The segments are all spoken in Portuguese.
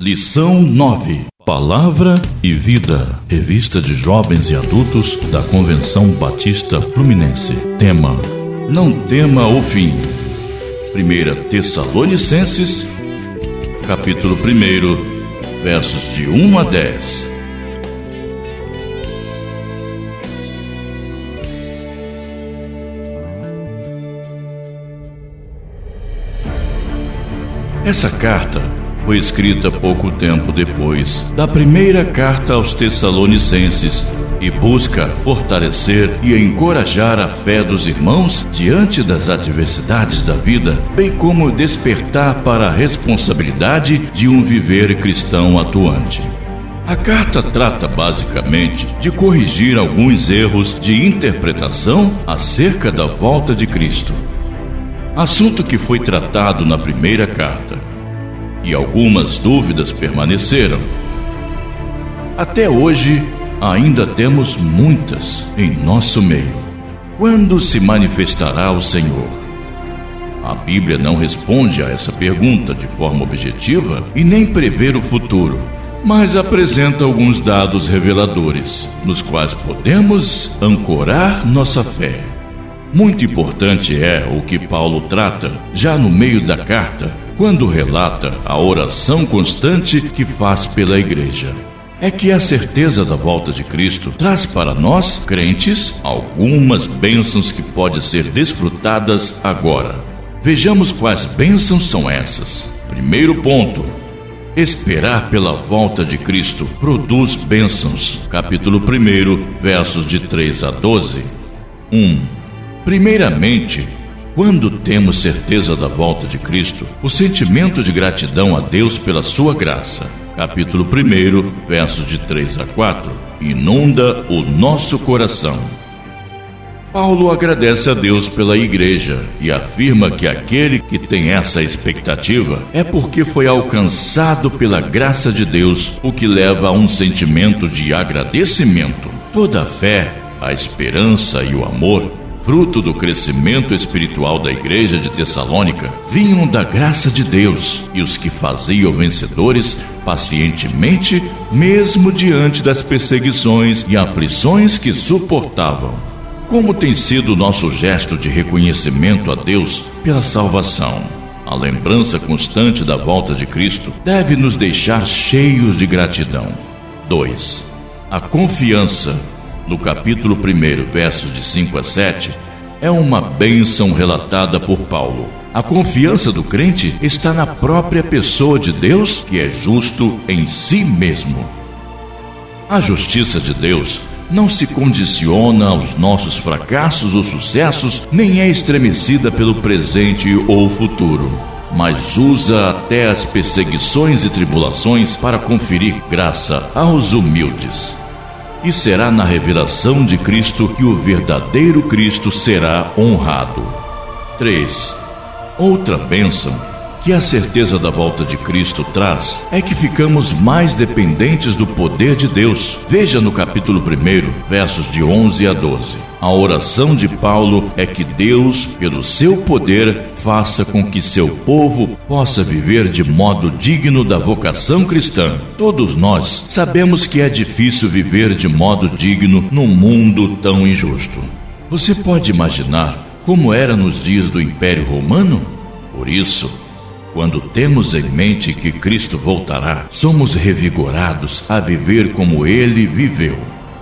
Lição 9. Palavra e Vida. Revista de Jovens e Adultos da Convenção Batista Fluminense. Tema: Não tema o fim. 1 Tessalonicenses, capítulo 1, versos de 1 a 10. Essa carta foi escrita pouco tempo depois da primeira carta aos Tessalonicenses e busca fortalecer e encorajar a fé dos irmãos diante das adversidades da vida, bem como despertar para a responsabilidade de um viver cristão atuante. A carta trata basicamente de corrigir alguns erros de interpretação acerca da volta de Cristo. Assunto que foi tratado na primeira carta e algumas dúvidas permaneceram. Até hoje, ainda temos muitas em nosso meio. Quando se manifestará o Senhor? A Bíblia não responde a essa pergunta de forma objetiva e nem prevê o futuro, mas apresenta alguns dados reveladores, nos quais podemos ancorar nossa fé. Muito importante é o que Paulo trata, já no meio da carta, quando relata a oração constante que faz pela igreja. É que a certeza da volta de Cristo traz para nós, crentes, algumas bênçãos que podem ser desfrutadas agora. Vejamos quais bênçãos são essas. Primeiro ponto: Esperar pela volta de Cristo produz bênçãos. Capítulo 1, versos de 3 a 12. 1. Primeiramente, quando temos certeza da volta de Cristo, o sentimento de gratidão a Deus pela sua graça, capítulo 1, versos de 3 a 4, inunda o nosso coração. Paulo agradece a Deus pela igreja e afirma que aquele que tem essa expectativa é porque foi alcançado pela graça de Deus, o que leva a um sentimento de agradecimento. Toda a fé, a esperança e o amor fruto do crescimento espiritual da igreja de Tessalônica, vinham da graça de Deus e os que faziam vencedores pacientemente, mesmo diante das perseguições e aflições que suportavam. Como tem sido nosso gesto de reconhecimento a Deus pela salvação? A lembrança constante da volta de Cristo deve nos deixar cheios de gratidão. 2. A confiança no capítulo 1, versos de 5 a 7, é uma bênção relatada por Paulo. A confiança do crente está na própria pessoa de Deus, que é justo em si mesmo. A justiça de Deus não se condiciona aos nossos fracassos ou sucessos, nem é estremecida pelo presente ou futuro, mas usa até as perseguições e tribulações para conferir graça aos humildes e será na revelação de Cristo que o verdadeiro Cristo será honrado. 3. Outra bênção que a certeza da volta de Cristo traz é que ficamos mais dependentes do poder de Deus. Veja no capítulo 1, versos de 11 a 12. A oração de Paulo é que Deus, pelo seu poder, faça com que seu povo possa viver de modo digno da vocação cristã. Todos nós sabemos que é difícil viver de modo digno num mundo tão injusto. Você pode imaginar como era nos dias do Império Romano? Por isso, quando temos em mente que Cristo voltará, somos revigorados a viver como ele viveu.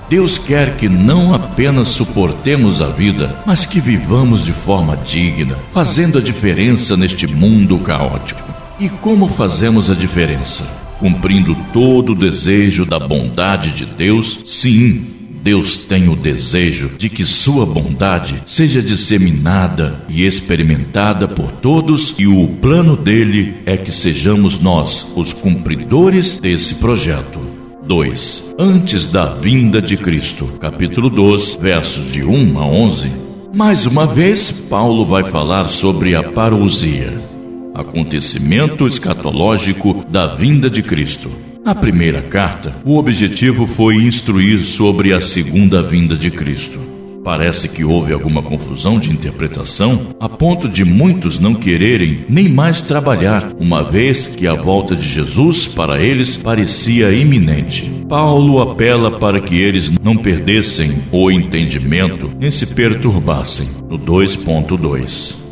Deus quer que não apenas suportemos a vida, mas que vivamos de forma digna, fazendo a diferença neste mundo caótico. E como fazemos a diferença? Cumprindo todo o desejo da bondade de Deus? Sim, Deus tem o desejo de que sua bondade seja disseminada e experimentada por todos, e o plano dele é que sejamos nós os cumpridores desse projeto. 2. Antes da vinda de Cristo, capítulo 2, versos de 1 a 11. Mais uma vez, Paulo vai falar sobre a parousia, acontecimento escatológico da vinda de Cristo. Na primeira carta, o objetivo foi instruir sobre a segunda vinda de Cristo. Parece que houve alguma confusão de interpretação, a ponto de muitos não quererem nem mais trabalhar, uma vez que a volta de Jesus para eles parecia iminente. Paulo apela para que eles não perdessem o entendimento nem se perturbassem. No 2.2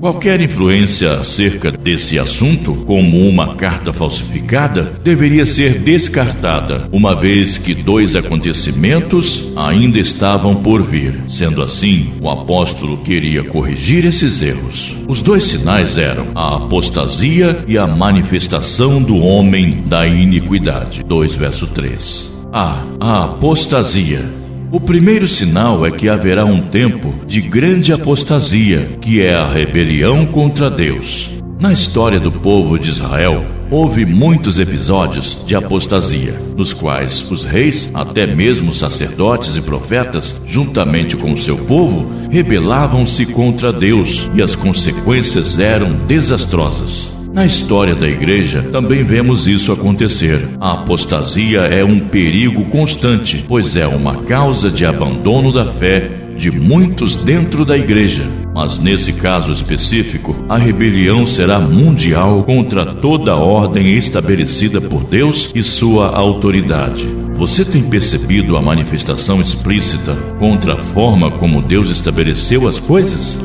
Qualquer influência acerca desse assunto, como uma carta falsificada, deveria ser descartada, uma vez que dois acontecimentos ainda estavam por vir. Sendo assim, o apóstolo queria corrigir esses erros. Os dois sinais eram a apostasia e a manifestação do homem da iniquidade. 2 verso 3. A. A apostasia o primeiro sinal é que haverá um tempo de grande apostasia, que é a rebelião contra Deus. Na história do povo de Israel, houve muitos episódios de apostasia, nos quais os reis, até mesmo sacerdotes e profetas, juntamente com o seu povo, rebelavam-se contra Deus e as consequências eram desastrosas. Na história da igreja, também vemos isso acontecer. A apostasia é um perigo constante, pois é uma causa de abandono da fé de muitos dentro da igreja. Mas nesse caso específico, a rebelião será mundial contra toda a ordem estabelecida por Deus e sua autoridade. Você tem percebido a manifestação explícita contra a forma como Deus estabeleceu as coisas?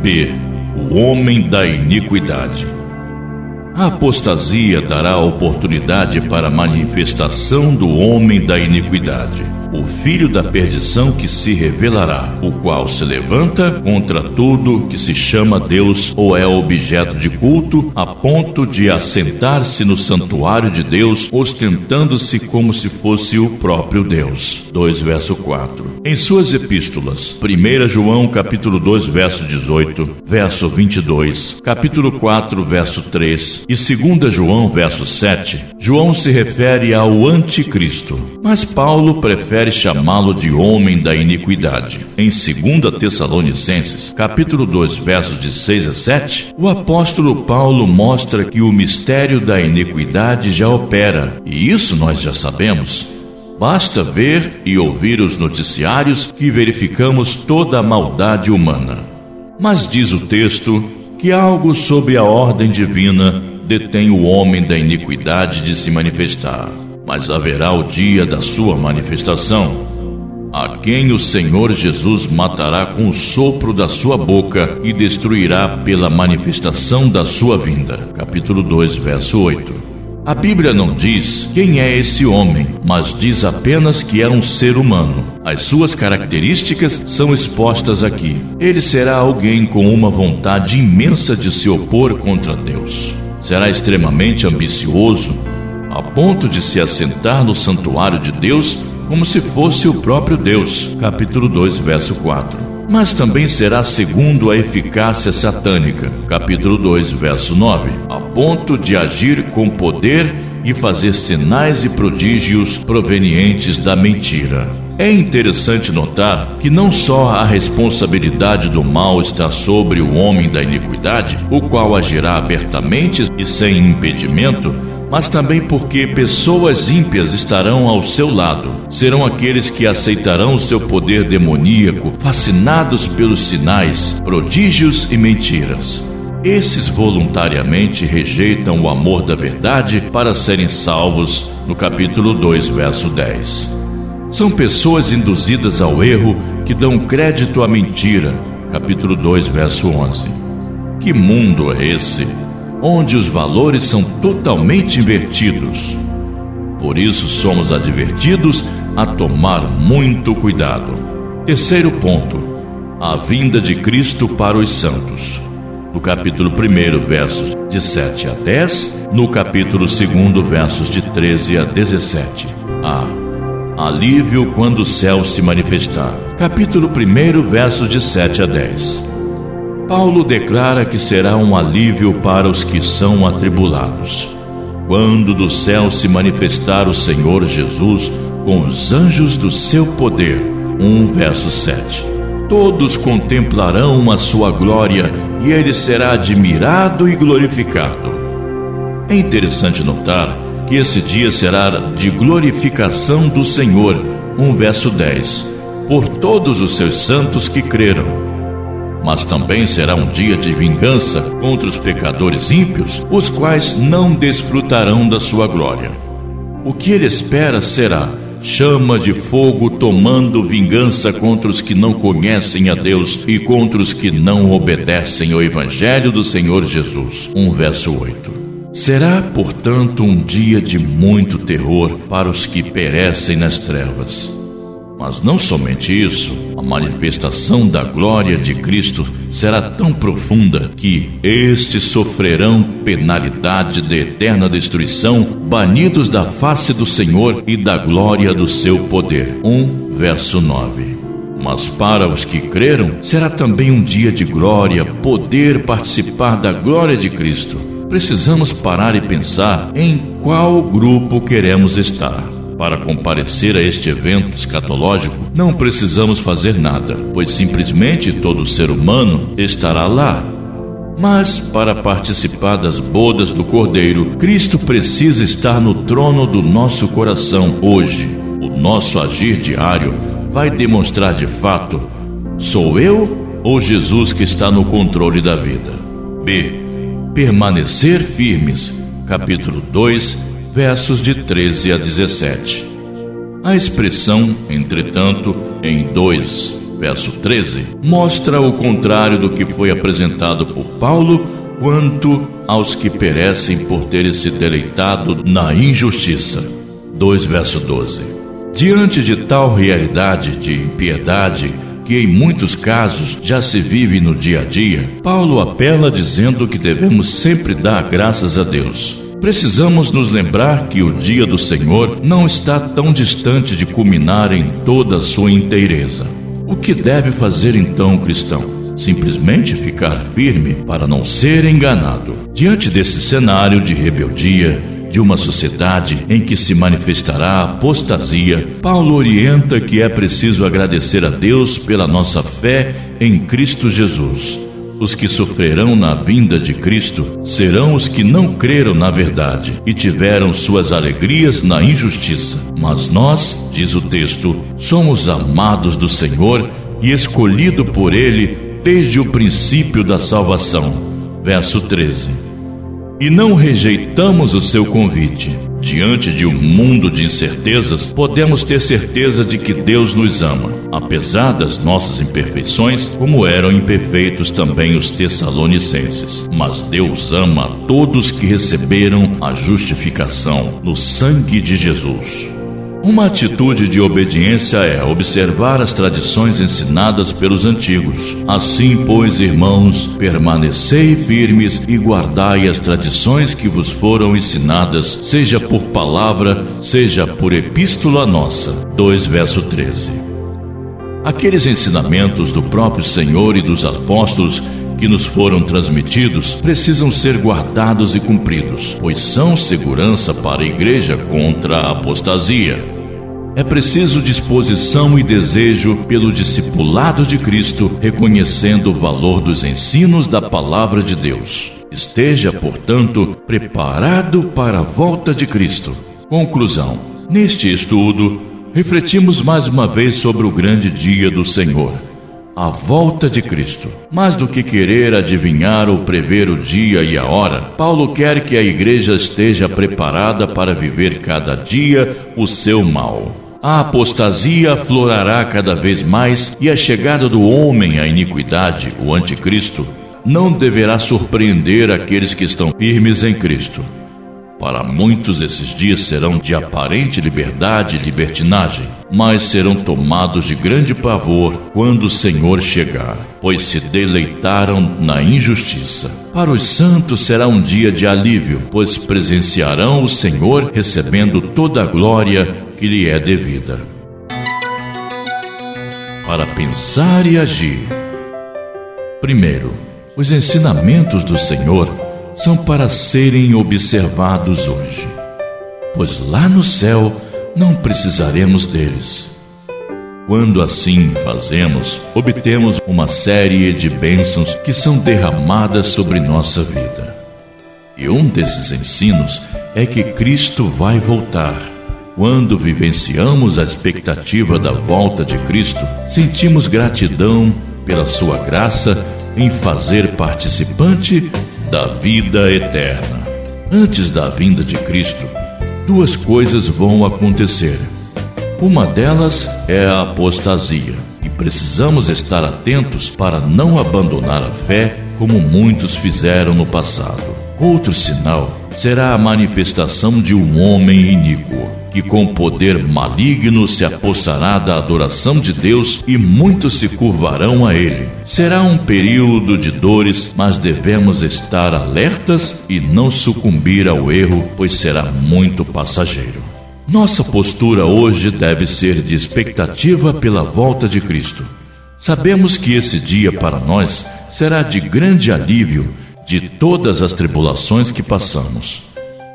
B. O homem da iniquidade. A apostasia dará oportunidade para a manifestação do homem da iniquidade o filho da perdição que se revelará, o qual se levanta contra tudo que se chama Deus ou é objeto de culto, a ponto de assentar-se no santuário de Deus, ostentando-se como se fosse o próprio Deus. 2 verso 4. Em suas epístolas, 1 João capítulo 2 verso 18, verso 22, capítulo 4 verso 3 e 2 João verso 7, João se refere ao anticristo, mas Paulo prefere chamá-lo de homem da iniquidade. Em 2 Tessalonicenses, capítulo 2, versos de 6 a 7, o apóstolo Paulo mostra que o mistério da iniquidade já opera, e isso nós já sabemos. Basta ver e ouvir os noticiários que verificamos toda a maldade humana. Mas diz o texto que algo sob a ordem divina detém o homem da iniquidade de se manifestar mas haverá o dia da sua manifestação, a quem o Senhor Jesus matará com o sopro da sua boca e destruirá pela manifestação da sua vinda. Capítulo 2, verso 8. A Bíblia não diz quem é esse homem, mas diz apenas que é um ser humano. As suas características são expostas aqui. Ele será alguém com uma vontade imensa de se opor contra Deus. Será extremamente ambicioso, a ponto de se assentar no santuário de Deus como se fosse o próprio Deus. Capítulo 2, verso 4. Mas também será segundo a eficácia satânica. Capítulo 2, verso 9. A ponto de agir com poder e fazer sinais e prodígios provenientes da mentira. É interessante notar que não só a responsabilidade do mal está sobre o homem da iniquidade, o qual agirá abertamente e sem impedimento, mas também porque pessoas ímpias estarão ao seu lado. Serão aqueles que aceitarão o seu poder demoníaco, fascinados pelos sinais, prodígios e mentiras. Esses voluntariamente rejeitam o amor da verdade para serem salvos, no capítulo 2, verso 10. São pessoas induzidas ao erro que dão crédito à mentira, capítulo 2, verso 11. Que mundo é esse? Onde os valores são totalmente invertidos. Por isso somos advertidos a tomar muito cuidado. Terceiro ponto: a vinda de Cristo para os santos. No capítulo 1, versos de 7 a 10, no capítulo 2, versos de 13 a 17. A. Alívio quando o céu se manifestar. Capítulo 1, versos de 7 a 10. Paulo declara que será um alívio para os que são atribulados. Quando do céu se manifestar o Senhor Jesus com os anjos do seu poder. 1 verso 7. Todos contemplarão a sua glória e ele será admirado e glorificado. É interessante notar que esse dia será de glorificação do Senhor. 1 verso 10 por todos os seus santos que creram. Mas também será um dia de vingança contra os pecadores ímpios, os quais não desfrutarão da sua glória. O que ele espera será chama de fogo tomando vingança contra os que não conhecem a Deus e contra os que não obedecem ao Evangelho do Senhor Jesus. 1 verso 8. Será, portanto, um dia de muito terror para os que perecem nas trevas. Mas não somente isso, a manifestação da glória de Cristo será tão profunda que estes sofrerão penalidade de eterna destruição, banidos da face do Senhor e da glória do seu poder. 1 verso 9. Mas para os que creram, será também um dia de glória, poder participar da glória de Cristo. Precisamos parar e pensar em qual grupo queremos estar. Para comparecer a este evento escatológico, não precisamos fazer nada, pois simplesmente todo ser humano estará lá. Mas, para participar das bodas do Cordeiro, Cristo precisa estar no trono do nosso coração hoje. O nosso agir diário vai demonstrar de fato: sou eu ou Jesus que está no controle da vida? B. Permanecer firmes. Capítulo 2, versos de 13 a 17. A expressão, entretanto, em 2, verso 13, mostra o contrário do que foi apresentado por Paulo quanto aos que perecem por terem se deleitado na injustiça. 2 verso 12. Diante de tal realidade de impiedade que em muitos casos já se vive no dia a dia, Paulo apela dizendo que devemos sempre dar graças a Deus Precisamos nos lembrar que o dia do Senhor não está tão distante de culminar em toda a sua inteireza. O que deve fazer então o cristão? Simplesmente ficar firme para não ser enganado. Diante desse cenário de rebeldia, de uma sociedade em que se manifestará apostasia, Paulo orienta que é preciso agradecer a Deus pela nossa fé em Cristo Jesus os que sofrerão na vinda de Cristo serão os que não creram na verdade e tiveram suas alegrias na injustiça. Mas nós, diz o texto, somos amados do Senhor e escolhido por Ele desde o princípio da salvação. Verso 13 e não rejeitamos o seu convite. Diante de um mundo de incertezas, podemos ter certeza de que Deus nos ama, apesar das nossas imperfeições, como eram imperfeitos também os Tessalonicenses. Mas Deus ama todos que receberam a justificação no sangue de Jesus. Uma atitude de obediência é observar as tradições ensinadas pelos antigos. Assim, pois, irmãos, permanecei firmes e guardai as tradições que vos foram ensinadas, seja por palavra, seja por epístola nossa. 2 verso 13. Aqueles ensinamentos do próprio Senhor e dos apóstolos que nos foram transmitidos precisam ser guardados e cumpridos, pois são segurança para a igreja contra a apostasia. É preciso disposição e desejo pelo discipulado de Cristo, reconhecendo o valor dos ensinos da palavra de Deus. Esteja, portanto, preparado para a volta de Cristo. Conclusão: Neste estudo, refletimos mais uma vez sobre o grande dia do Senhor, a volta de Cristo. Mais do que querer adivinhar ou prever o dia e a hora, Paulo quer que a igreja esteja preparada para viver cada dia o seu mal. A apostasia aflorará cada vez mais e a chegada do homem à iniquidade, o anticristo, não deverá surpreender aqueles que estão firmes em Cristo. Para muitos, esses dias serão de aparente liberdade e libertinagem, mas serão tomados de grande pavor quando o Senhor chegar, pois se deleitaram na injustiça. Para os santos será um dia de alívio, pois presenciarão o Senhor recebendo toda a glória que lhe é devida. Para pensar e agir. Primeiro, os ensinamentos do Senhor são para serem observados hoje, pois lá no céu não precisaremos deles. Quando assim fazemos, obtemos uma série de bênçãos que são derramadas sobre nossa vida. E um desses ensinos é que Cristo vai voltar Quando vivenciamos a expectativa da volta de Cristo, sentimos gratidão pela sua graça em fazer participante da vida eterna. Antes da vinda de Cristo, duas coisas vão acontecer. Uma delas é a apostasia, e precisamos estar atentos para não abandonar a fé como muitos fizeram no passado. Outro sinal será a manifestação de um homem iníquo, que com poder maligno se apossará da adoração de Deus e muitos se curvarão a ele. Será um período de dores, mas devemos estar alertas e não sucumbir ao erro, pois será muito passageiro. Nossa postura hoje deve ser de expectativa pela volta de Cristo. Sabemos que esse dia para nós será de grande alívio de todas as tribulações que passamos.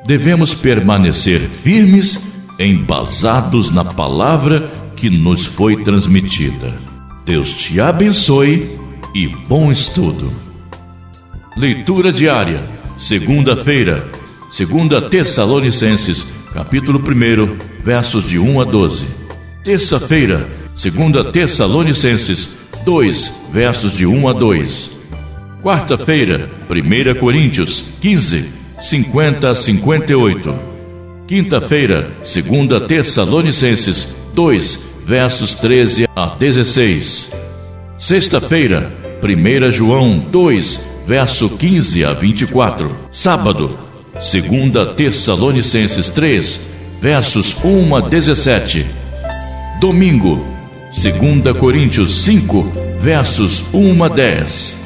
Devemos permanecer firmes, embasados na palavra que nos foi transmitida. Deus te abençoe e bom estudo. Leitura diária, segunda-feira, segunda Tessalonicenses, capítulo 1, versos de 1 a 12. Terça-feira, segunda Tessalonicenses 2, versos de 1 a 2. Quarta-feira, 1 Coríntios 15, 50 a 58. Quinta-feira, 2 Tessalonicenses 2, versos 13 a 16. Sexta-feira, 1 João 2, verso 15 a 24. Sábado, 2 Tessalonicenses 3, versos 1 a 17. Domingo, 2 Coríntios 5, versos 1 a 10.